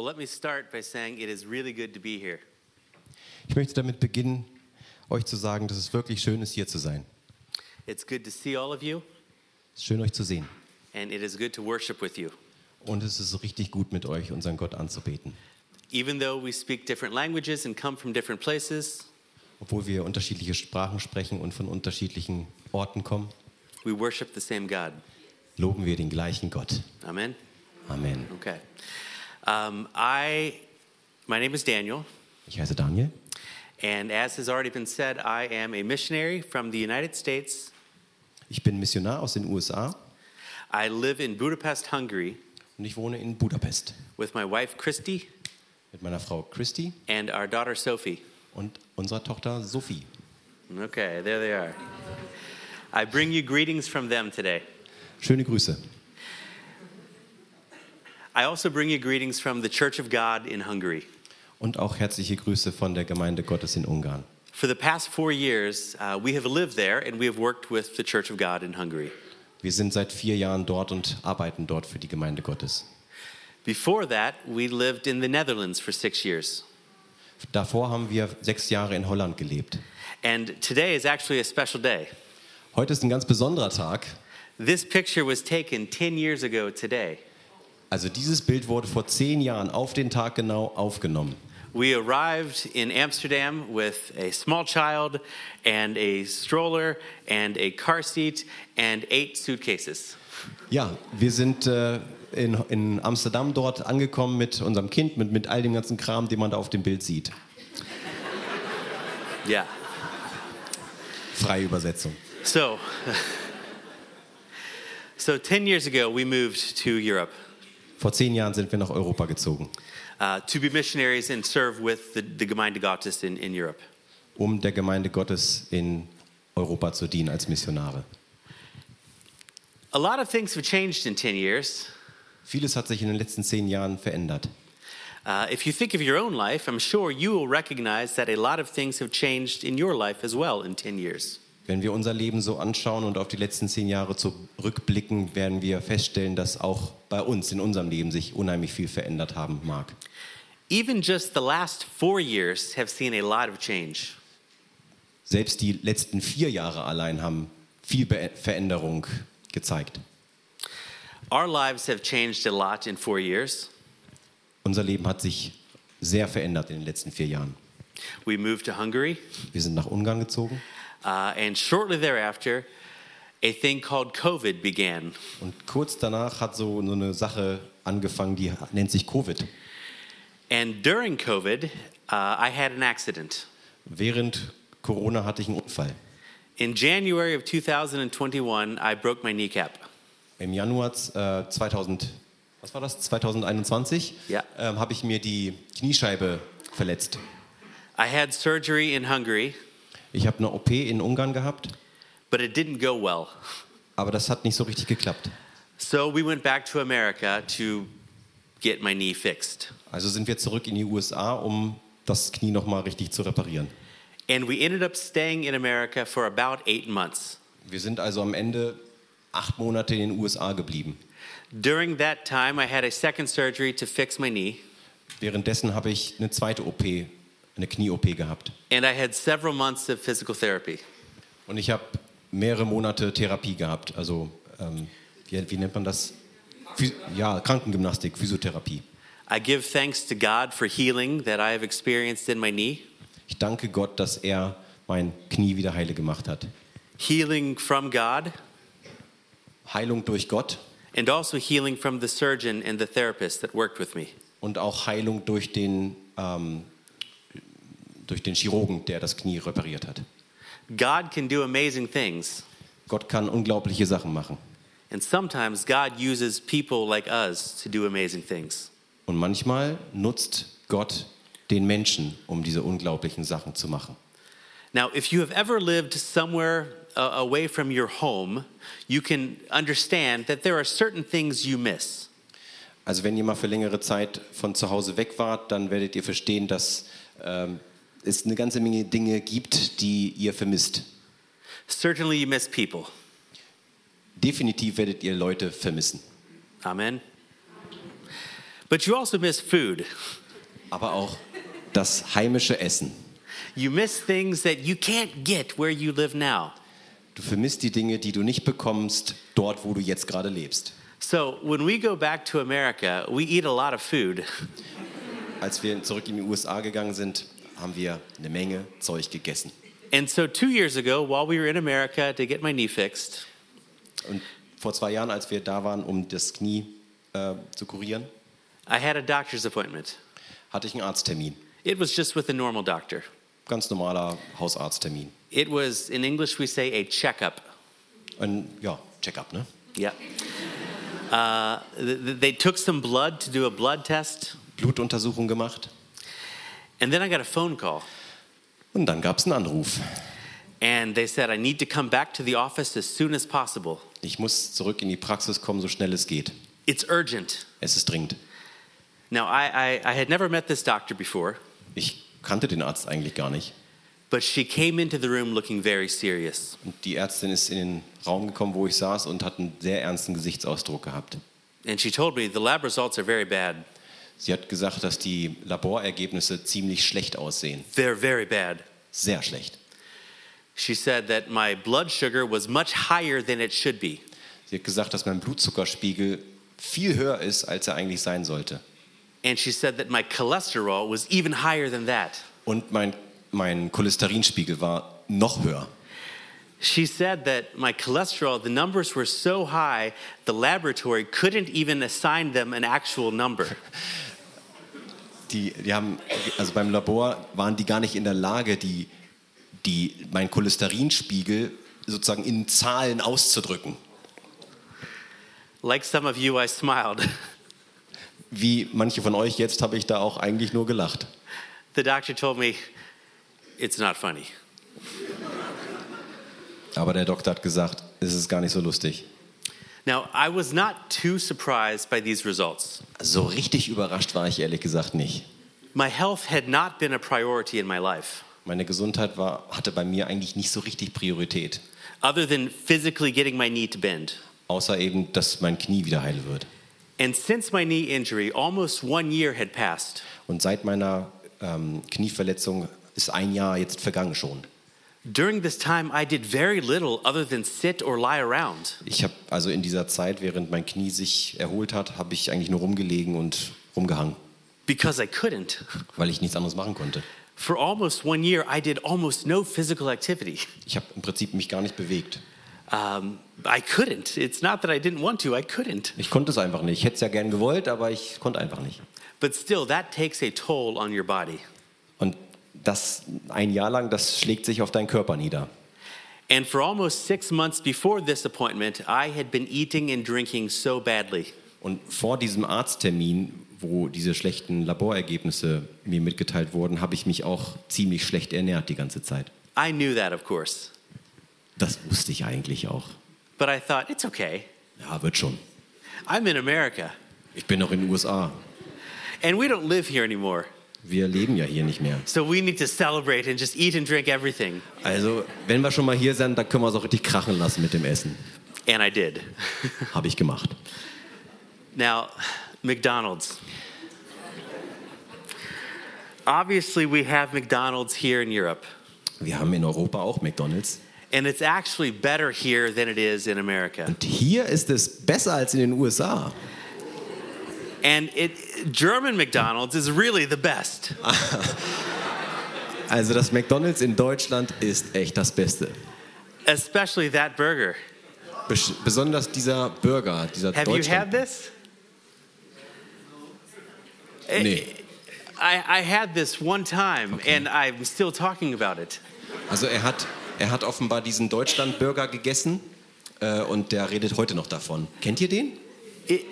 Well, let me start by saying it is really good to be here. Ich möchte damit beginnen, euch zu sagen, dass es wirklich schön ist, hier zu sein. It's good to see all of you, Es ist schön, euch zu sehen. and it is good to worship with you. Und es ist richtig gut, mit euch unseren Gott anzubeten. Even though we speak different languages and come from different places, Obwohl wir unterschiedliche Sprachen sprechen und von unterschiedlichen Orten kommen, we worship the same God. loben wir den gleichen Gott. Amen. Amen. Okay. Um, I, my name is Daniel, Ich heiße Daniel. and as has already been said, I am a missionary from the United States. Ich bin Missionar aus den USA I live in Budapest, Hungary, und ich wohne in Budapest with my wife Christy mit meiner Frau Christy and our daughter Sophie. und unserer Tochter Sophie. Okay, there they are. I bring you greetings from them today. Schöne Grüße. I also bring you greetings from the Church of God in Hungary. Und auch herzliche Grüße von der Gemeinde Gottes in Ungarn. For the past four years, uh, we have lived there and we have worked with the Church of God in Hungary. Wir sind seit vier Jahren dort und arbeiten dort für die Gemeinde Gottes. Before that, we lived in the Netherlands for six years. Davor haben wir sechs Jahre in Holland gelebt. And today is actually a special day. Heute ist ein ganz besonderer Tag. This picture was taken 10 years ago today. Also dieses Bild wurde vor zehn Jahren auf den Tag genau aufgenommen. We arrived in Amsterdam with a small child and a stroller and a car seat and eight suitcases. Ja, wir sind äh, in, in Amsterdam dort angekommen mit unserem Kind, mit, mit all dem ganzen Kram, den man da auf dem Bild sieht. Yeah. Freie Übersetzung. So, so 10 years ago, we moved to Europe Vor zehn Jahren sind wir nach Europa gezogen, uh, to be missionaries and serve with the, the Gemeinde Gottes in, in Europe. um der Gemeinde Gottes in Europa zu dienen als Missionare. A lot of things have changed in 10 years. Vieles hat sich in den letzten zehn Jahren verändert. Uh, if you think of your own life, I'm sure you will recognize that a lot of things have changed in your life as well in 10 years. Wenn wir unser Leben so anschauen und auf die letzten zehn Jahre zurückblicken, werden wir feststellen, dass auch bei uns in unserem Leben sich unheimlich viel verändert haben mag. Even just the last four years have seen a lot of change. Selbst die letzten vier Jahre allein haben viel Be Veränderung gezeigt. Our lives have changed a lot in four years. Unser Leben hat sich sehr verändert in den letzten vier Jahren. We moved to Hungary, Wir sind nach Ungarn gezogen uh, and shortly thereafter, a thing called COVID began. und kurz danach hat so, eine Sache angefangen, die nennt sich Covid. And during COVID, uh, I had an accident. Während Corona hatte ich einen Unfall. In January of 2021, I broke my kneecap. Im Januar äh, 2000, was war das? 2021 Ja. ähm, habe ich mir die Kniescheibe verletzt. I had surgery in Hungary, Ich habe eine OP in Ungarn gehabt, but it didn't go well. aber das hat nicht so richtig geklappt. So we went back to America to get my knee fixed. Also sind wir zurück in die USA, um das Knie nochmal richtig zu reparieren. And we ended up staying in America for about eight months. Wir sind also am Ende acht Monate in den USA geblieben. During that time, I had a second surgery to fix my knee, Währenddessen habe ich eine zweite OP, eine Knie-OP gehabt. and I had several months of physical therapy. Und ich habe mehrere Monate Therapie gehabt. Also, ähm, wie, wie nennt man das? Phy ja, Krankengymnastik, Physiotherapie. I give thanks to God for healing that I have experienced in my knee, Ich danke Gott, dass er mein Knie wieder heile gemacht hat. healing from God, Heilung durch Gott and also healing from the surgeon and the therapist that worked with me. und auch Heilung durch den, ähm, durch den Chirurgen, der das Knie repariert hat. God can do amazing things, Gott kann unglaubliche Sachen machen. and sometimes God uses people like us to do amazing things. Und manchmal nutzt Gott den Menschen, um diese unglaublichen Sachen zu machen. Now, if you have ever lived somewhere uh, away from your home, you can understand that there are certain things you miss. Also wenn ihr mal für längere Zeit von zu Hause weg wart, dann werdet ihr verstehen, dass ähm, es eine ganze Menge Dinge gibt, die ihr vermisst. Certainly, you miss people. Definitiv werdet ihr Leute vermissen. Amen. But you also miss food. aber auch das heimische Essen. You miss things that you can't get where you live now. Du vermisst die Dinge, die du nicht bekommst, dort, wo du jetzt gerade lebst. So when we go back to America, we eat a lot of food. Als wir zurück in die USA gegangen sind, haben wir eine Menge Zeug gegessen. And so two years ago, while we were in America to get my knee fixed, Und vor zwei Jahren, als wir da waren, um das Knie äh, zu kurieren, I had a doctor's appointment. hatte ich einen Arzttermin. It was just with a normal doctor. Ganz normaler Hausarzttermin. It was, in English, we say a checkup. Ein ja, Check-up, ne? Yeah. Uh, th- th- they took some blood to do a blood test, Blutuntersuchung gemacht. And then I got a phone call. Und dann gab es einen Anruf. And they said, I need to come back to the office as soon as possible. Ich muss zurück in die Praxis kommen, so schnell es geht. It's urgent. Es ist dringend. Now, I, I, I had never met this doctor before, Ich kannte den Arzt eigentlich gar nicht. but she came into the room looking very serious. Und die Ärztin ist in den Raum gekommen, wo ich saß und hat einen sehr ernsten Gesichtsausdruck gehabt. And she told me the lab results are very bad. Sie hat gesagt, dass die Laborergebnisse ziemlich schlecht aussehen. They're very bad. Sehr schlecht. She said that my blood sugar was much higher than it should be. Sie hat gesagt, dass mein Blutzuckerspiegel viel höher ist, als er eigentlich sein sollte. And she said that my cholesterol was even higher than that. Und mein, mein Cholesterinspiegel war noch höher. She said that my cholesterol, the numbers were so high, the laboratory couldn't even assign them an actual number. Die, die haben, also beim Labor waren die gar nicht in der Lage, die, die, mein Cholesterinspiegel sozusagen in Zahlen auszudrücken. Like some of you, I smiled. Wie manche von euch jetzt habe ich da auch eigentlich nur gelacht. The doctor told me, it's not funny. Aber der Doktor hat gesagt, es ist gar nicht so lustig. Now, I was not too surprised by these results. So richtig überrascht war ich ehrlich gesagt nicht. My health had not been a priority in my life, Meine Gesundheit war, hatte bei mir eigentlich nicht so richtig Priorität. other than physically getting my knee to bend. Außer eben, dass mein Knie wieder heil wird. And since my knee injury, almost one year had passed. Und seit meiner ähm, Knieverletzung ist ein Jahr jetzt vergangen schon. During this time, I did very little other than sit or lie around. Ich habe also in dieser Zeit, während mein Knie sich erholt hat, habe ich eigentlich nur rumgelegen und rumgehangen, because I couldn't. weil ich nichts anderes machen konnte. For almost one year, I did almost no physical activity. Ich habe im Prinzip mich gar nicht bewegt. Um, I couldn't. It's not that I didn't want to, I couldn't. Ich konnte es einfach nicht. Ich hätte es ja gern gewollt, aber ich konnte einfach nicht. But still, that takes a toll on your body. Und das ein Jahr lang, das schlägt sich auf deinen Körper nieder. And for almost six months before this appointment, I had been eating and drinking so badly. Und vor diesem Arzttermin, wo diese schlechten Laborergebnisse mir mitgeteilt wurden, habe ich mich auch ziemlich schlecht ernährt die ganze Zeit. I knew that, of course. Das wusste ich eigentlich auch. But I thought, it's okay. Ja, wird schon. I'm in America, Ich bin noch in den USA. and we don't live here anymore. Wir leben ja hier nicht mehr. So we need to celebrate and just eat and drink everything. Also, wenn wir schon mal hier sind, dann können wir es auch richtig krachen lassen mit dem Essen. And I did. Habe ich gemacht. Now, McDonald's. Obviously, we have McDonald's here in Europe, Wir haben in Europa auch McDonald's. and it's actually better here than it is in America. Und hier ist es besser als in den USA. And it, German McDonald's is really the best. Also das McDonald's in Deutschland ist echt das Beste. especially that burger. Bes besonders dieser Burger, dieser Have you Deutschland. had this? Nee. I, I had this one time, and I'm still talking about it. Also er hat, er hat offenbar diesen Deutschland-Burger gegessen äh, und der redet heute noch davon. Kennt ihr den? It,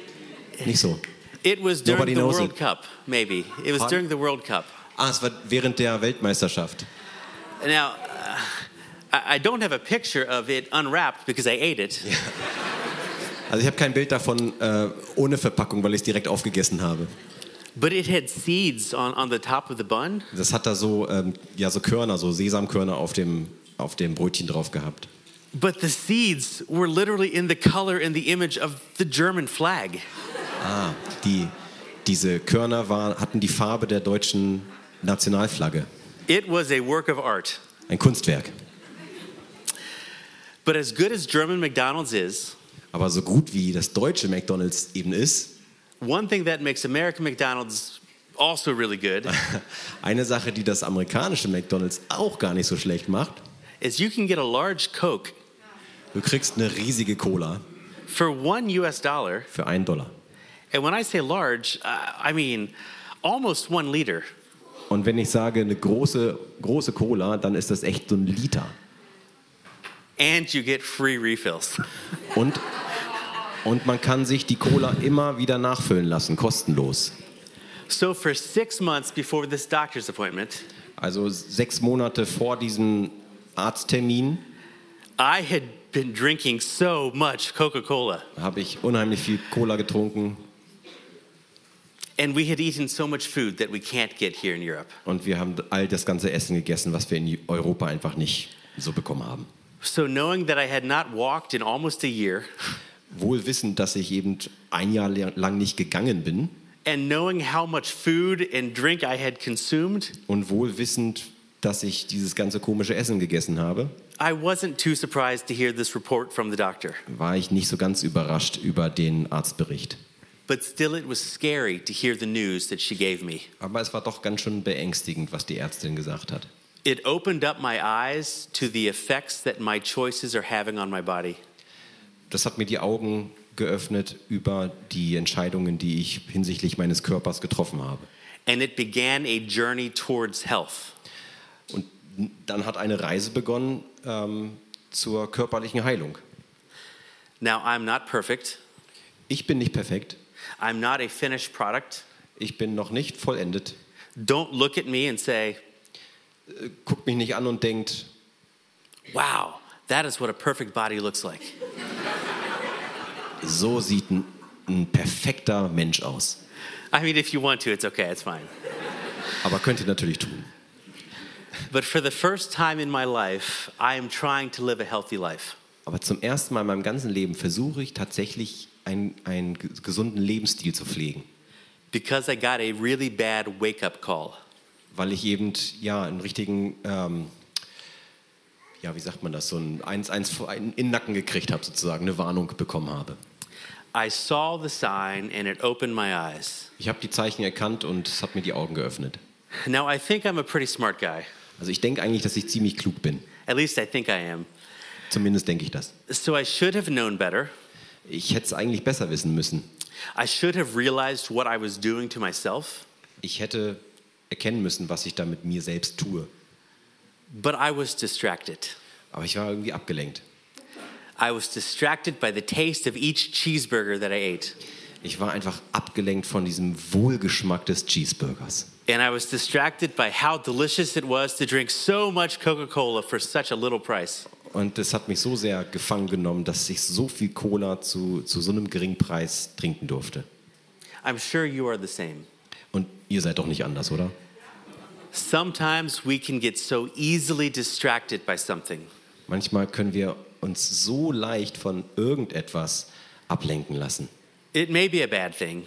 Nicht so. It was during Nobody the knows World it. Cup, maybe. It was Pardon? during the World Cup. Ah, es war während der Weltmeisterschaft. Now, uh, I, I don't have a picture of it unwrapped because I ate it. Also ich habe kein Bild davon äh, ohne Verpackung, weil ich es direkt aufgegessen habe. But it had seeds on, on the top of the bun. Das hat da so, ähm, ja, so Körner, so Sesamkörner auf dem, auf dem Brötchen drauf gehabt. But the seeds were literally in the color and the image of the German flag. Ah, die, Diese Körner war, hatten die Farbe der deutschen Nationalflagge. It was a work of art. Ein Kunstwerk. But as good as German McDonald's is, Aber so gut wie das deutsche McDonald's eben ist, one thing that makes American McDonald's also really good eine Sache, die das amerikanische McDonald's auch gar nicht so schlecht macht, is you can get a large Coke du kriegst eine riesige Cola for one US dollar. für einen Dollar. And when I say large, uh, I mean almost one liter. Und wenn ich sage eine große, große Cola, dann ist das echt so ein Liter. And you get free refills. Und, und man kann sich die Cola immer wieder nachfüllen lassen, kostenlos. So for six months before this doctor's appointment, Also sechs Monate vor diesem Arzttermin I had been drinking so much Coca Cola. habe ich unheimlich viel Cola getrunken And we had eaten so much food that we can't get here in Europe. und wir haben all das ganze Essen gegessen, was wir in Europa einfach nicht so bekommen haben. So knowing that I had not walked in almost a year, Wohl wissend, dass ich eben ein Jahr lang nicht gegangen bin and knowing how much food and drink I had consumed, und wohl wissend, dass ich dieses ganze komische Essen gegessen habe, I wasn't too surprised to hear this report from the doctor. war ich nicht so ganz überrascht über den Arztbericht. But still, it was scary to hear the news that she gave me. Aber es war doch ganz schön beängstigend, was die Ärztin gesagt hat. It opened up my eyes to the effects that my choices are having on my body. Das hat mir die Augen geöffnet über die Entscheidungen, die ich hinsichtlich meines Körpers getroffen habe. And it began a journey towards health. Und dann hat eine Reise begonnen ähm, zur körperlichen Heilung. Now, I'm not perfect, Ich bin nicht perfekt. I'm not a finished product. Ich bin noch nicht vollendet. Don't look at me and say, Guckt mich nicht an und denkt, wow, that is what a perfect body looks like. so sieht ein, ein perfekter Mensch aus. I mean, if you want to, it's okay, it's fine. Aber könnt ihr natürlich tun. But for the first time in my life, I am trying to live a healthy life. Aber zum ersten Mal in meinem ganzen Leben versuche ich tatsächlich einen, einen ge- gesunden Lebensstil zu pflegen. because I got a really bad wake up call. Weil ich eben ja einen richtigen, ähm, ja wie sagt man das, so ein eins, eins in den Nacken gekriegt habe sozusagen, eine Warnung bekommen habe. I saw the sign and it opened my eyes. Ich habe die Zeichen erkannt und es hat mir die Augen geöffnet. Now, I think I'm a pretty smart guy. Also ich denke eigentlich, dass ich ziemlich klug bin. At least I think I am. Zumindest denke ich das. So I should have known better. Ich hätte es eigentlich besser wissen müssen. I should have realized what I was doing to myself, Ich hätte erkennen müssen, was ich da mit mir selbst tue. but I was distracted. Aber ich war irgendwie abgelenkt. I was distracted by the taste of each cheeseburger that I ate. Ich war einfach abgelenkt von diesem Wohlgeschmack des Cheeseburgers. And I was distracted by how delicious it was to drink so much Coca Cola for such a little price. Und es hat mich so sehr gefangen genommen, dass ich so viel Cola zu, zu so einem geringen Preis trinken durfte. I'm sure you are the same. Und ihr seid doch nicht anders, oder? Sometimes we can get so easily distracted by something. Manchmal können wir uns so leicht von irgendetwas ablenken lassen. It may be a bad thing,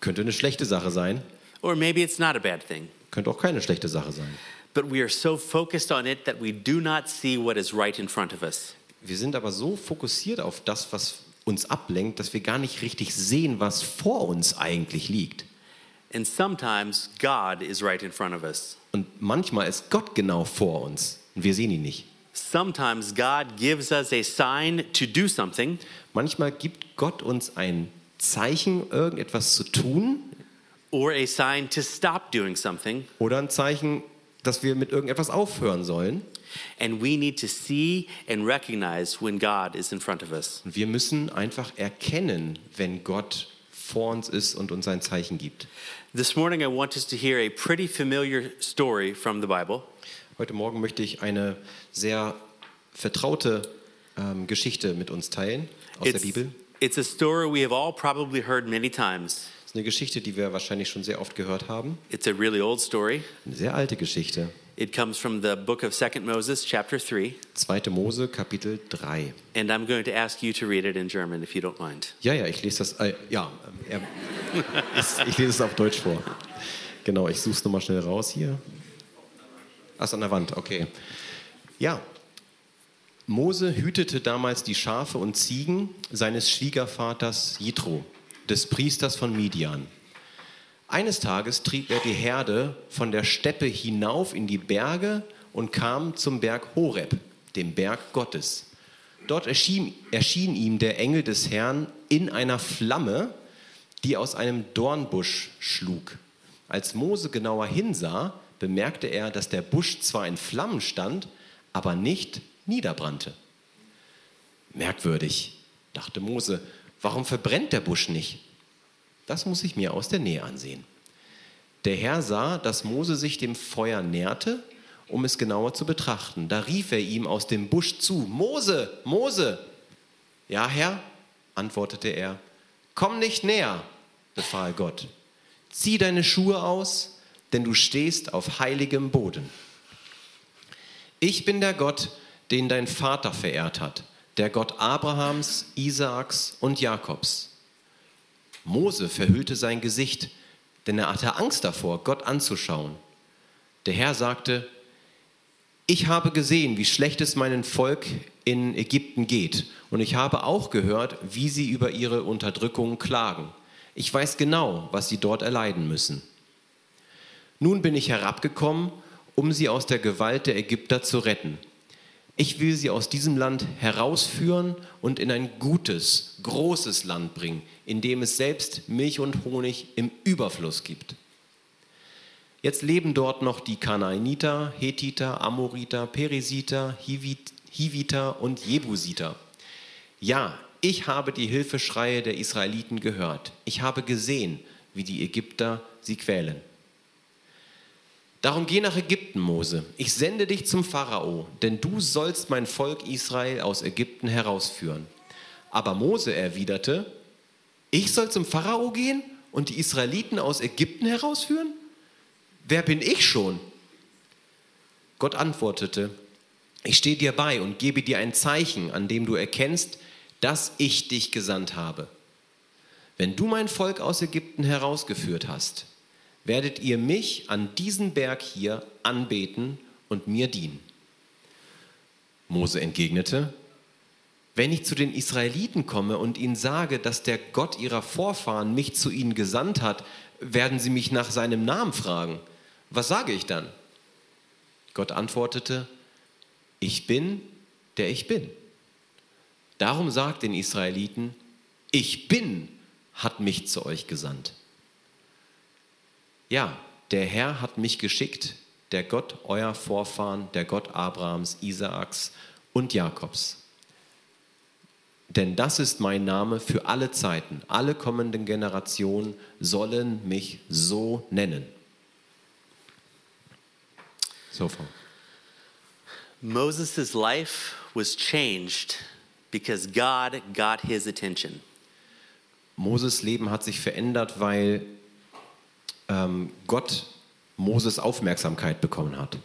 Könnte eine schlechte Sache sein, or maybe it's not a bad thing. könnte auch keine schlechte Sache sein. But we are so focused on it that we do not see what is right in front of us. Wir sind aber so fokussiert auf das, was uns ablenkt, dass wir gar nicht richtig sehen, was vor uns eigentlich liegt. And sometimes God is right in front of us. Und manchmal ist Gott genau vor uns und wir sehen ihn nicht. Sometimes God gives us a sign to do something, Manchmal gibt Gott uns ein Zeichen, irgendetwas zu tun or a sign to stop doing something, oder ein Zeichen, dass wir mit irgendetwas aufhören sollen. and we need to see and recognize when God is in front of us. Und wir müssen einfach erkennen, wenn Gott vor uns ist und uns ein Zeichen gibt. This morning, I want us to hear a pretty familiar story from the Bible. Heute Morgen möchte ich eine sehr vertraute ähm, Geschichte mit uns teilen aus der It's, Bibel. it's a story we have all probably heard many times. Ist eine Geschichte, die wir wahrscheinlich schon sehr oft gehört haben. It's a really old story. Eine sehr alte Geschichte. It comes from the book of 2 Moses, chapter 3, 2. Mose, Kapitel 3. and I'm going to ask you to read it in German if you don't mind. Ja, ja, ich lese das. Äh, ja, ich, ich lese es auf Deutsch vor. Genau, ich suche es nochmal schnell raus hier. Ach, an der Wand, okay. Ja, Mose hütete damals die Schafe und Ziegen seines Schwiegervaters Jitro, des Priesters von Midian. Eines Tages trieb er die Herde von der Steppe hinauf in die Berge und kam zum Berg Horeb, dem Berg Gottes. Dort erschien, erschien ihm der Engel des Herrn in einer Flamme, die aus einem Dornbusch schlug. Als Mose genauer hinsah, bemerkte er, dass der Busch zwar in Flammen stand, aber nicht niederbrannte. Merkwürdig, dachte Mose, warum verbrennt der Busch nicht? Das muss ich mir aus der Nähe ansehen. Der Herr sah, dass Mose sich dem Feuer näherte, um es genauer zu betrachten. Da rief er ihm aus dem Busch zu, Mose, Mose. Ja, Herr, antwortete er, komm nicht näher, befahl Gott. Zieh deine Schuhe aus, denn du stehst auf heiligem Boden. Ich bin der Gott, den dein Vater verehrt hat, der Gott Abrahams, Isaaks und Jakobs. Mose verhüllte sein Gesicht, denn er hatte Angst davor, Gott anzuschauen. Der Herr sagte, ich habe gesehen, wie schlecht es meinem Volk in Ägypten geht, und ich habe auch gehört, wie sie über ihre Unterdrückung klagen. Ich weiß genau, was sie dort erleiden müssen. Nun bin ich herabgekommen, um sie aus der Gewalt der Ägypter zu retten. Ich will sie aus diesem Land herausführen und in ein gutes, großes Land bringen, in dem es selbst Milch und Honig im Überfluss gibt. Jetzt leben dort noch die Kanaaniter, Hethiter, Amoriter, Peresiter, Hiviter und Jebusiter. Ja, ich habe die Hilfeschreie der Israeliten gehört. Ich habe gesehen, wie die Ägypter sie quälen. Darum geh nach Ägypten, Mose. Ich sende dich zum Pharao, denn du sollst mein Volk Israel aus Ägypten herausführen. Aber Mose erwiderte, ich soll zum Pharao gehen und die Israeliten aus Ägypten herausführen? Wer bin ich schon? Gott antwortete, ich stehe dir bei und gebe dir ein Zeichen, an dem du erkennst, dass ich dich gesandt habe. Wenn du mein Volk aus Ägypten herausgeführt hast, werdet ihr mich an diesem Berg hier anbeten und mir dienen. Mose entgegnete, wenn ich zu den Israeliten komme und ihnen sage, dass der Gott ihrer Vorfahren mich zu ihnen gesandt hat, werden sie mich nach seinem Namen fragen. Was sage ich dann? Gott antwortete, ich bin, der ich bin. Darum sagt den Israeliten, ich bin, hat mich zu euch gesandt. Ja, der Herr hat mich geschickt, der Gott euer Vorfahren, der Gott Abrahams, Isaaks und Jakobs. Denn das ist mein Name für alle Zeiten. Alle kommenden Generationen sollen mich so nennen. So far. Moses' life was changed because God got his attention. Moses Leben hat sich verändert, weil ähm, Gott Moses Aufmerksamkeit bekommen hat.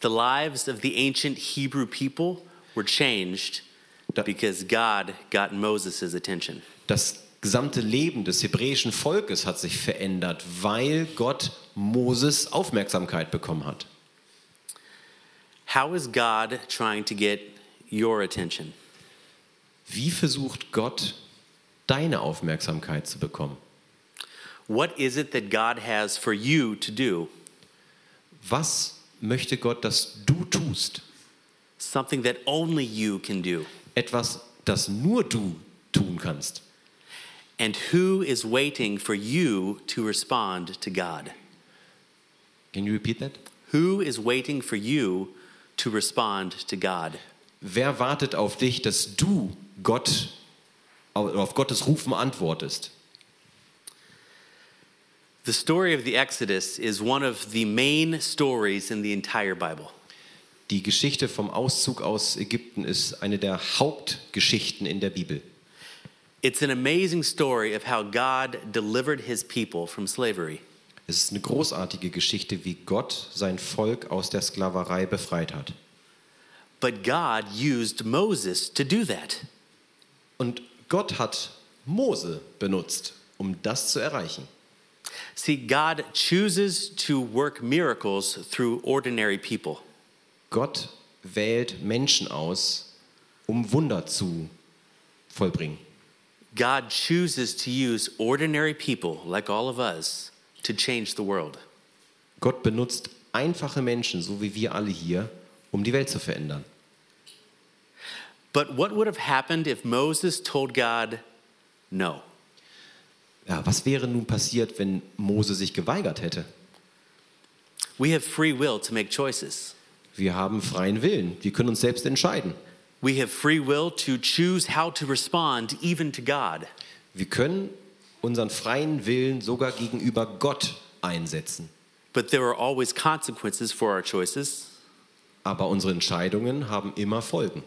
The lives of the ancient Hebrew people were changed because God got Moses' attention. Das gesamte Leben des hebräischen Volkes hat sich verändert, weil Gott Moses Aufmerksamkeit bekommen hat. How is God trying to get your attention? Wie versucht Gott deine Aufmerksamkeit zu bekommen? What is it that God has for you to do? Was möchte Gott, dass du tust? Something that only you can do. Etwas, das nur du tun kannst. And who is waiting for you to respond to God? Can you repeat that? Who is waiting for you to respond to God? Wer wartet auf dich, dass du Gott auf Gottes Rufen antwortest? The story of the Exodus is one of the main stories in the entire Bible. Die Geschichte vom Auszug aus Ägypten ist eine der Hauptgeschichten in der Bibel. It's an amazing story of how God delivered his people from slavery. Es ist eine großartige Geschichte, wie Gott sein Volk aus der Sklaverei befreit hat. But God used Moses to do that. Und Gott hat Mose benutzt, um das zu erreichen. See, God chooses to work miracles through ordinary people. Gott wählt Menschen aus, um Wunder zu vollbringen. God chooses to use ordinary people like all of us to change the world. Gott benutzt einfache Menschen, so wie wir alle hier, um die Welt zu verändern. But what would have happened if Moses told God no? Ja, was wäre nun passiert, wenn Mose sich geweigert hätte? We have free will to make choices. Wir haben freien Willen. Wir können uns selbst entscheiden. We have free will to choose how to respond even to God. Wir können unseren freien Willen sogar gegenüber Gott einsetzen. But there are always consequences for our choices, Aber unsere Entscheidungen haben immer Folgen.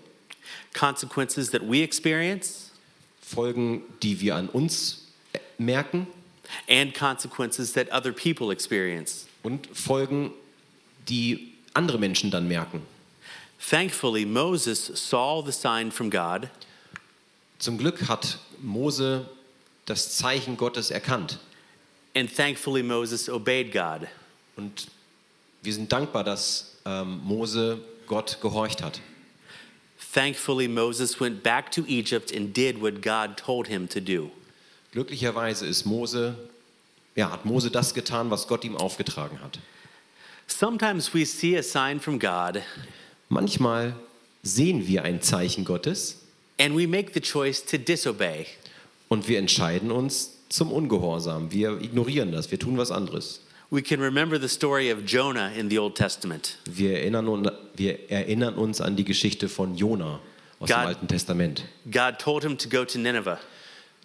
consequences that we experience Folgen, die wir an uns merken and consequences that other people experience. und Folgen, die andere Menschen dann merken. Thankfully, Moses saw the sign from God Zum Glück hat Mose das Zeichen Gottes erkannt. and thankfully, Moses obeyed God. Und wir sind dankbar, dass ähm, Mose Gott gehorcht hat. Thankfully, Moses went back to Egypt and did what God told him to do. Glücklicherweise ist Mose, ja, hat Mose das getan, was Gott ihm aufgetragen hat. Sometimes we see a sign from God Manchmal sehen wir ein Zeichen Gottes and we make the choice to disobey. und wir entscheiden uns zum Ungehorsam. Wir ignorieren das, wir tun was anderes. We can remember the story of Jonah in the Old Testament. Wir erinnern, un- wir erinnern uns an die Geschichte von Jona aus God- dem Alten Testament. God told him to go to Nineveh,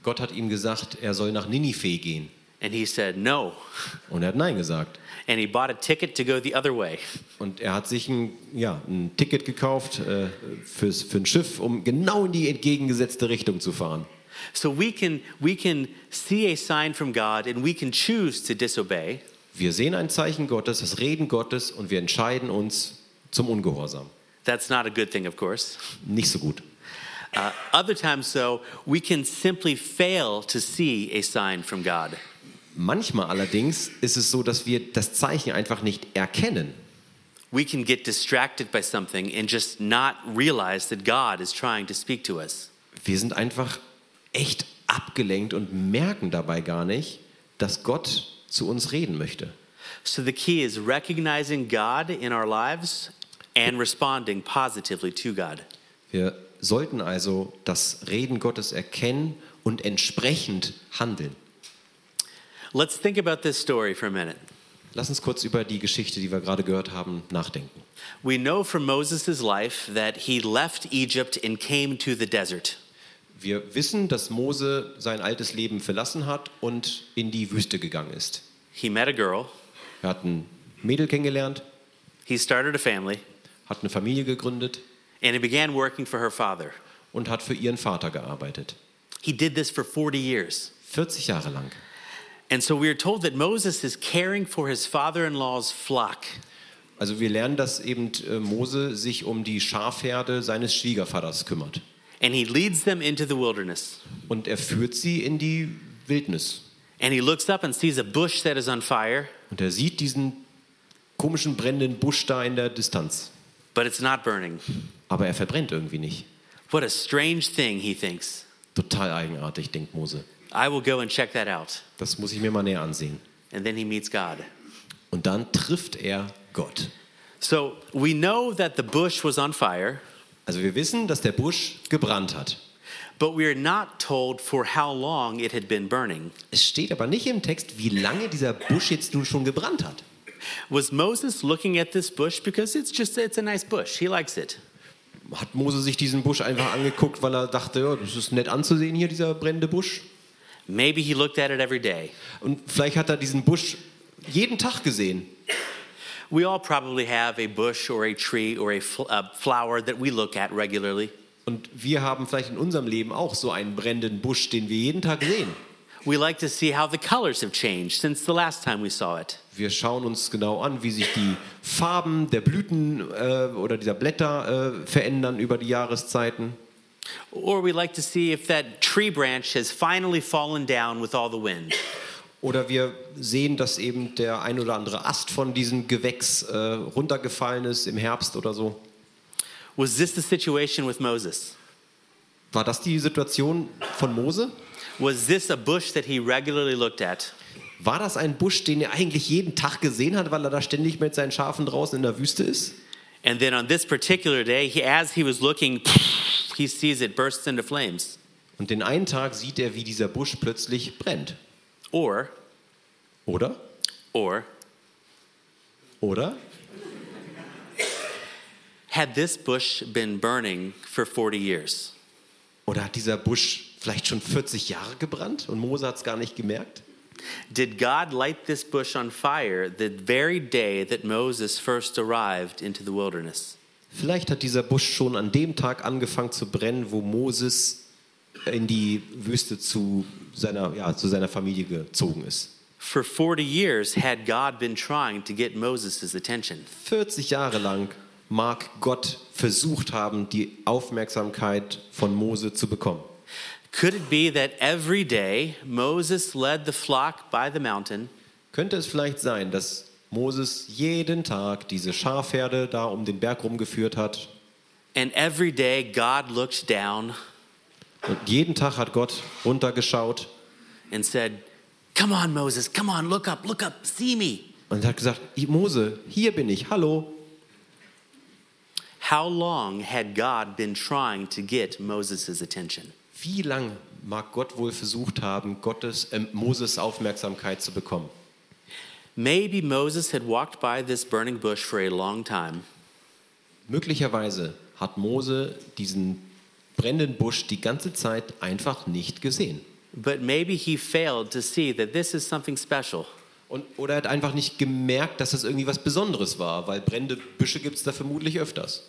Gott hat ihm gesagt, er soll nach Ninive gehen. and he said no. Und er hat Nein gesagt. And he bought a ticket to go the other way. Und er hat sich ein, ja, ein Ticket gekauft äh, fürs, für ein Schiff, um genau in die entgegengesetzte Richtung zu fahren. So we can, we can see a sign from God and we can choose to disobey, Wir sehen ein Zeichen Gottes, das Reden Gottes und wir entscheiden uns zum Ungehorsam. That's not a good thing, of course. Nicht so gut. Uh, other times, though, we can simply fail to see a sign from God. Manchmal allerdings ist es so, dass wir das Zeichen einfach nicht erkennen. We can get distracted by something and just not realize that God is trying to speak to us. Wir sind einfach echt abgelenkt und merken dabei gar nicht, dass Gott zu uns reden möchte. So the key is recognizing God in our lives and responding positively to God. Wir sollten also das Reden Gottes erkennen und entsprechend handeln. Let's think about this story for a minute. Lass uns kurz über die Geschichte, die wir gerade gehört haben, nachdenken. We know from Moses' life that he left Egypt and came to the desert. Wir wissen, dass Mose sein altes Leben verlassen hat und in die Wüste gegangen ist. He met a girl, Er hat ein Mädel kennengelernt, he started a family, hat eine Familie gegründet and he began working for her father. und hat für ihren Vater gearbeitet. He did this for 40 years. 40 Jahre lang. And so we are told that Moses is caring for his father in law's flock. Also wir lernen, dass eben äh, Mose sich um die Schafherde seines Schwiegervaters kümmert. And he leads them into the wilderness. Und er führt sie in die Wildnis. And he looks up and sees a bush that is on fire, Und er sieht diesen komischen brennenden Busch da in der Distanz. but it's not burning. Aber er verbrennt irgendwie nicht. What a strange thing, he thinks. Total eigenartig, denkt Mose. I will go and check that out. Das muss ich mir mal näher ansehen. And then he meets God. Und dann trifft er Gott. So we know that the bush was on fire, Also wir wissen, dass der Busch gebrannt hat. but we are not told for how long it had been burning. Es steht aber nicht im Text, wie lange dieser Busch jetzt nun schon gebrannt hat. Was Moses looking at this bush because it's just it's a nice bush. He likes it. Hat Mose sich diesen Busch einfach angeguckt, weil er dachte, ja, das ist nett anzusehen hier, dieser brennende Busch? Maybe he looked at it every day. Und vielleicht hat er diesen Busch jeden Tag gesehen. We all probably have a bush or a tree or a flower that we look at regularly. Und wir haben vielleicht in unserem Leben auch so einen brennenden Busch, den wir jeden Tag sehen. We like to see how the colors have changed since the last time we saw it. Wir schauen uns genau an, wie sich die Farben der Blüten äh, oder dieser Blätter äh, verändern über die Jahreszeiten. Or we like to see if that tree branch has finally fallen down with all the wind. Oder wir sehen, dass eben der ein oder andere Ast von diesem Gewächs äh, runtergefallen ist im Herbst oder so. Was this the situation with Moses? War das die Situation von Mose? Was this a bush that he regularly looked at? War das ein Busch, den er eigentlich jeden Tag gesehen hat, weil er da ständig mit seinen Schafen draußen in der Wüste ist? And then on this particular day, he, as he was looking, he sees it bursts into flames. Und den einen Tag sieht er, wie dieser Busch plötzlich brennt. Or, Oder? or, Oder? had this bush been burning for 40 years? Oder hat dieser Busch vielleicht schon 40 Jahre gebrannt und Mose hat es gar nicht gemerkt? Did God light this bush on fire the very day that Moses first arrived into the wilderness? Vielleicht hat dieser Busch schon an dem Tag angefangen zu brennen, wo Moses in die Wüste zu seiner, ja, zu seiner Familie gezogen ist. For 40 years had God been trying to get Moses' attention. 40 Jahre lang mag Gott versucht haben, die Aufmerksamkeit von Mose zu bekommen. Could it be that every day Moses led the flock by the mountain Könnte es vielleicht sein, dass Moses jeden Tag diese Schafherde da um den Berg rumgeführt hat and every day God looked down und jeden Tag hat Gott runtergeschaut and said, Come on, Moses, come on, look up, look up, see me. und hat gesagt, Mose, hier bin ich, hallo. How long had God been trying to get Moses' attention? Wie lange mag Gott wohl versucht haben, Gottes, äh, Moses Aufmerksamkeit zu bekommen? Maybe Moses had walked by this burning bush for a long time, Möglicherweise hat Mose diesen brennenden Busch die ganze Zeit einfach nicht gesehen. but maybe he failed to see that this is something special. Und, oder er hat einfach nicht gemerkt, dass das irgendwie was Besonderes war, weil brennende Büsche gibt es da vermutlich öfters.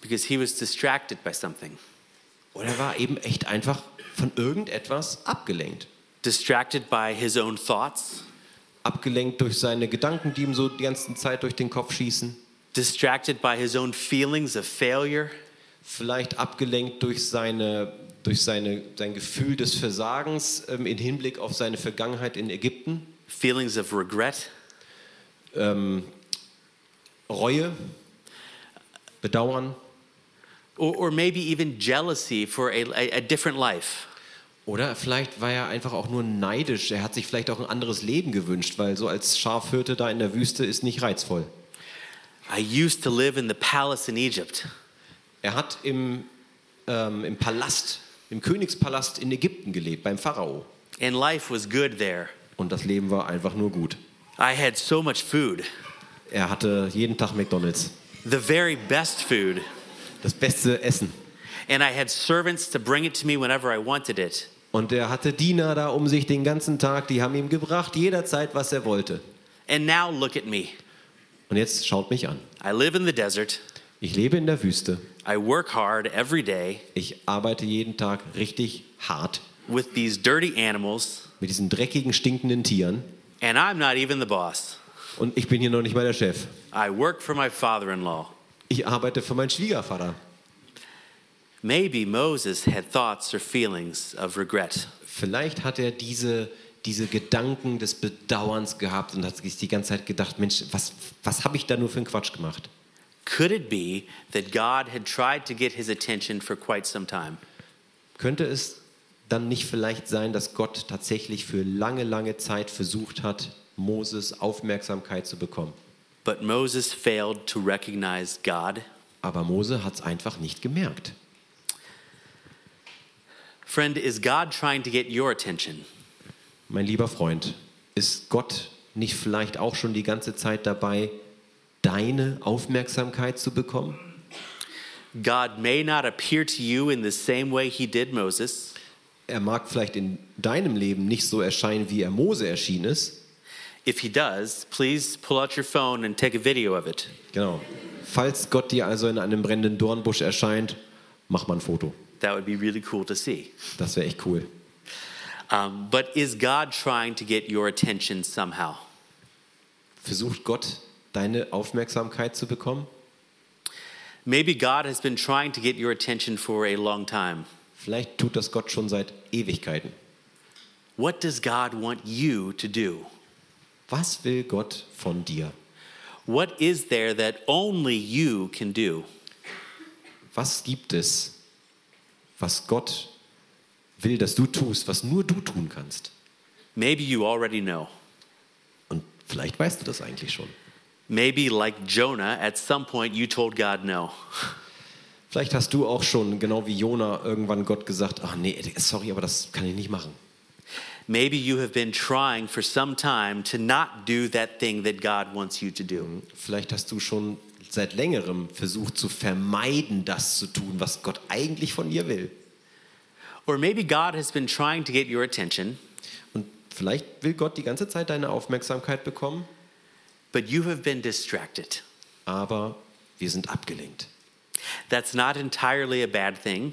because he was distracted by something. Oder er war eben echt einfach von irgendetwas abgelenkt. Distracted by his own thoughts, Abgelenkt durch seine Gedanken, die ihm so die ganze Zeit durch den Kopf schießen. distracted by his own feelings of failure, Vielleicht abgelenkt durch, seine, durch seine, sein Gefühl des Versagens ähm, im Hinblick auf seine Vergangenheit in Ägypten. feelings of regret, Ähm, Reue, Bedauern. Or, or maybe even jealousy for a, a, a different life. Oder vielleicht war er einfach auch nur neidisch. Er hat sich vielleicht auch ein anderes Leben gewünscht, weil so als Schafhirte da in der Wüste ist nicht reizvoll. I used to live in the palace in Egypt. Er hat im, ähm, im Palast, im Königspalast in Ägypten gelebt, beim Pharao. And life was good there. Und das Leben war einfach nur gut. I had so much food, Er hatte jeden Tag McDonalds. the very best food. Das beste Essen. And I had servants to bring it to me whenever I wanted it. Und er hatte Diener da um sich den ganzen Tag, die haben ihm gebracht, jederzeit, was er wollte. And now look at me. Und jetzt schaut mich an. I live in the desert. Ich lebe in der Wüste. I work hard every day Ich arbeite jeden Tag richtig hart with these dirty animals, mit diesen dreckigen, stinkenden Tieren. and I'm not even the boss. Und ich bin hier noch nicht mal der Chef. I work for my father in law. Ich arbeite für meinen Schwiegervater. Maybe Moses had thoughts or feelings of regret. Vielleicht hat er diese, diese Gedanken des Bedauerns gehabt und hat sich die ganze Zeit gedacht, Mensch, was, was habe ich da nur für einen Quatsch gemacht? Could it be that God had tried to get his attention for quite some time? Könnte es dann nicht vielleicht sein, dass Gott tatsächlich für lange, lange Zeit versucht hat, Moses Aufmerksamkeit zu bekommen? But Moses failed to recognize God. Aber Mose hat es einfach nicht gemerkt. Friend, is God trying to get your attention? Mein lieber Freund, ist Gott nicht vielleicht auch schon die ganze Zeit dabei, deine Aufmerksamkeit zu bekommen? God may not appear to you in the same way he did Moses, Er mag vielleicht in deinem Leben nicht so erscheinen, wie er Mose erschienen ist. If he does, please pull out your phone and take a video of it. Genau. Falls Gott dir also in einem brennenden Dornbusch erscheint, mach mal ein Foto. That would be really cool to see. Das wäre echt cool. Um, but is God trying to get your attention somehow? Versucht Gott, deine Aufmerksamkeit zu bekommen? Maybe God has been trying to get your attention for a long time. Vielleicht tut das Gott schon seit Ewigkeiten. What does God want you to do? Was will Gott von dir? What is there that only you can do? Was gibt es, was Gott will, dass du tust, was nur du tun kannst? Maybe you already know. Und vielleicht weißt du das eigentlich schon. Maybe, like Jonah, at some point you told God no. Vielleicht hast du auch schon, genau wie Jona, irgendwann Gott gesagt, ach nee, sorry, aber das kann ich nicht machen. Maybe you have been trying for some time to not do that thing that God wants you to do. Vielleicht hast du schon seit längerem versucht zu vermeiden, das zu tun, was Gott eigentlich von dir will. Or maybe God has been trying to get your attention, Und vielleicht will Gott die ganze Zeit deine Aufmerksamkeit bekommen, but you have been distracted. aber wir sind abgelenkt. That's not entirely a bad thing.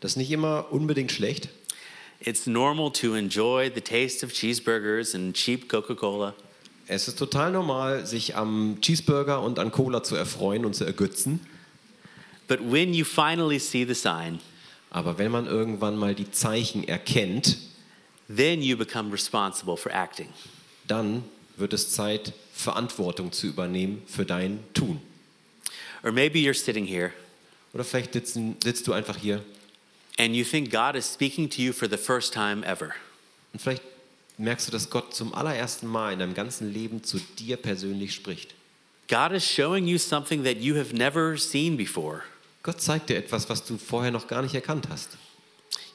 Das ist nicht immer unbedingt schlecht. It's normal to enjoy the taste of cheeseburgers and cheap Coca Cola. Es ist total normal, sich am Cheeseburger und an Cola zu erfreuen und zu ergötzen. But when you finally see the sign, Aber wenn man irgendwann mal die Zeichen erkennt, then you become responsible for acting. dann wird es Zeit, Verantwortung zu übernehmen für dein Tun. Or maybe you're sitting here Oder vielleicht sitzen, sitzt du einfach hier and you think God is speaking to you for the first time ever. und vielleicht merkst du, dass Gott zum allerersten Mal in deinem ganzen Leben zu dir persönlich spricht. God is showing you something that you have never seen before. Gott zeigt dir etwas, was du vorher noch gar nicht erkannt hast.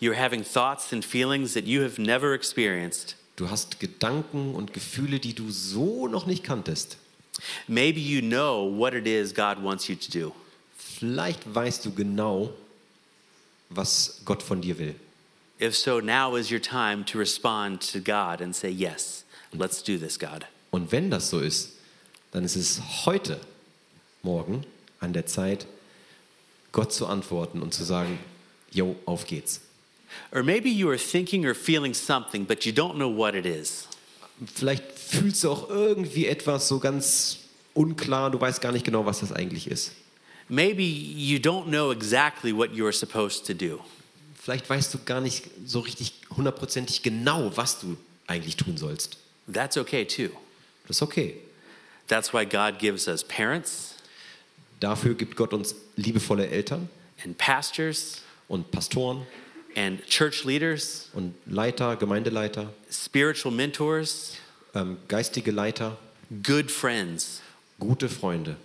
You're having thoughts and feelings that you have never experienced. Du hast Gedanken und Gefühle, die du so noch nicht kanntest. Maybe you know what it is God wants you to do. Vielleicht weißt du genau, was Gott von dir will. If so, now is your time to respond to God and say, Yes, let's do this, God. Und wenn das so ist, dann ist es heute, morgen, an der Zeit, Gott zu antworten und zu sagen, Jo, auf geht's. Or maybe you are thinking or feeling something, but you don't know what it is. Vielleicht fühlst du auch irgendwie etwas so ganz unklar, du weißt gar nicht genau, was das eigentlich ist. Maybe you don't know exactly what you are supposed to do. Vielleicht weißt du gar nicht so richtig hundertprozentig genau, was du eigentlich tun sollst. That's okay too. Das ist okay. That's why God gives us parents Dafür gibt Gott uns liebevolle Eltern and pastors und Pastoren and church leaders, und Leiter, Gemeindeleiter, spiritual mentors, ähm, geistige Leiter, good friends, gute Freunde.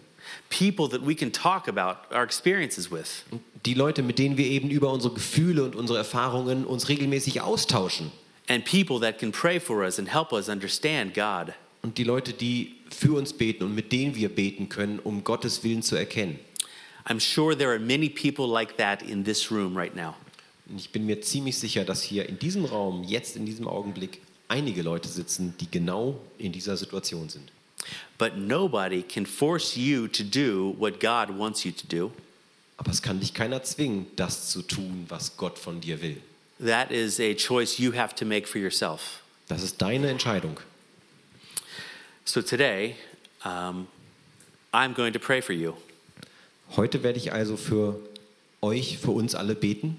People that we can talk about our experiences with. Die Leute, mit denen wir eben über unsere Gefühle und unsere Erfahrungen uns regelmäßig austauschen. and people that can pray for us and help us understand God. Und die Leute, die für uns beten und mit denen wir beten können, um Gottes Willen zu erkennen. I'm sure there are many people like that in this room right now. Und ich bin mir ziemlich sicher, dass hier in diesem Raum, jetzt in diesem Augenblick, einige Leute sitzen, die genau in dieser Situation sind. But nobody can force you to do what God wants you to do. Aber es kann dich keiner zwingen, das zu tun, was Gott von dir will. That is a choice you have to make for yourself. Das ist deine Entscheidung. So today, um, I'm going to pray for you. Heute werde ich also für euch, für uns alle beten.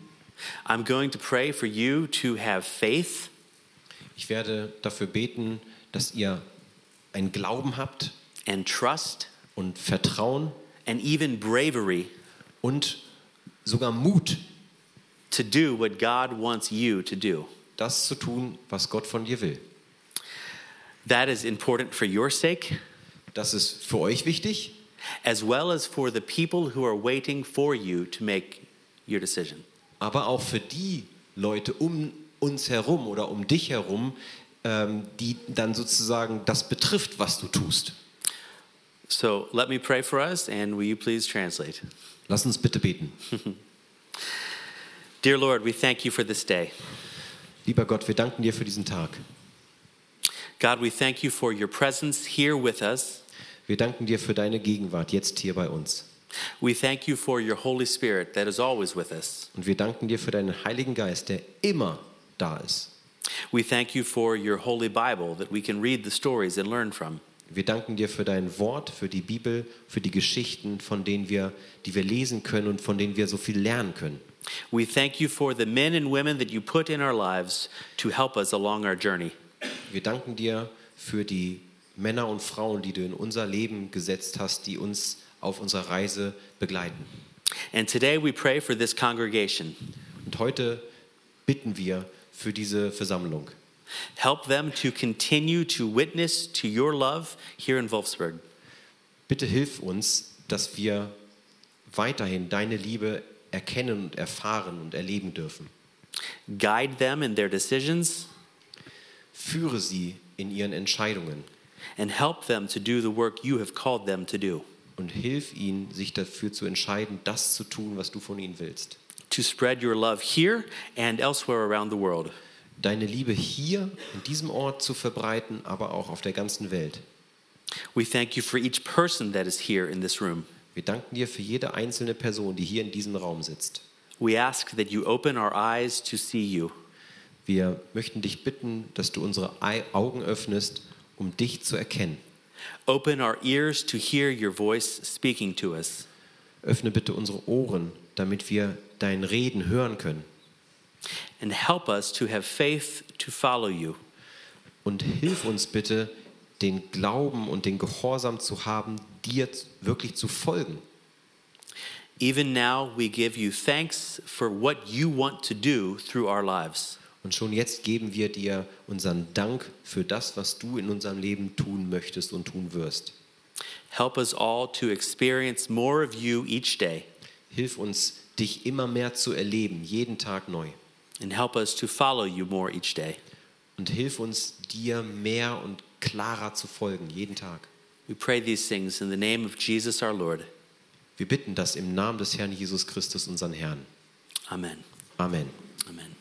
I'm going to pray for you to have faith Ich werde dafür beten, dass ihr einen Glauben habt and trust und Vertrauen and even bravery und sogar Mut, to do what God wants you to do. das zu tun, was Gott von dir will. That is important for your sake, Das ist für euch wichtig, as well as for the people who are waiting for you to make your decision. aber auch für die Leute um uns herum oder um dich herum, die dann sozusagen das betrifft, was du tust. So let me pray for us, and will you please translate? Lass uns bitte beten. Dear Lord, we thank you for this day. Lieber Gott, wir danken dir für diesen Tag. God, we thank you for your presence here with us. Wir danken dir für deine Gegenwart jetzt hier bei uns. We thank you for your Holy Spirit that is always with us. Und wir danken dir für deinen Heiligen Geist, der immer da ist. We thank you for your Holy Bible that we can read the stories and learn from. Wir danken dir für dein Wort, für die Bibel, für die Geschichten, von denen wir, die wir lesen können und von denen wir so viel lernen können. We thank you for the men and women that you put in our lives to help us along our journey. Wir danken dir für die Männer und Frauen, die du in unser Leben gesetzt hast, die uns auf unserer Reise begleiten. And today we pray for this congregation. Und heute bitten wir für diese Versammlung. Help them to continue to witness to your love here in Wolfsburg. Bitte hilf uns, dass wir weiterhin deine Liebe erkennen und erfahren und erleben dürfen. Guide them in their decisions Führe sie in ihren Entscheidungen and help them to do the work you have called them to do. und hilf ihnen, sich dafür zu entscheiden, das zu tun, was du von ihnen willst. To spread your love here and elsewhere around the world. Deine Liebe hier in diesem Ort zu verbreiten, aber auch auf der ganzen Welt. We thank you for each person that is here in this room. Wir danken dir für jede einzelne Person, die hier in diesem Raum sitzt. We ask that you open our eyes to see you. Wir möchten dich bitten, dass du unsere Augen öffnest, um dich zu erkennen. Open our ears to hear your voice speaking to us. Öffne bitte unsere Ohren, damit wir dein Reden hören können. And help us to have faith to follow you. Und hilf uns bitte, den Glauben und den Gehorsam zu haben, dir wirklich zu folgen. Even now, we give you thanks for what you want to do through our lives. Und schon jetzt geben wir dir unseren Dank für das, was du in unserem Leben tun möchtest und tun wirst. Help us all to experience more of you each day. Hilf uns, dich immer mehr zu erleben, jeden Tag neu. And help us to follow you more each day. Und hilf uns, dir mehr und klarer zu folgen, jeden Tag. We pray these things in the name of Jesus our Lord. Wir bitten das im Namen des Herrn Jesus Christus, unseren Herrn. Amen. Amen.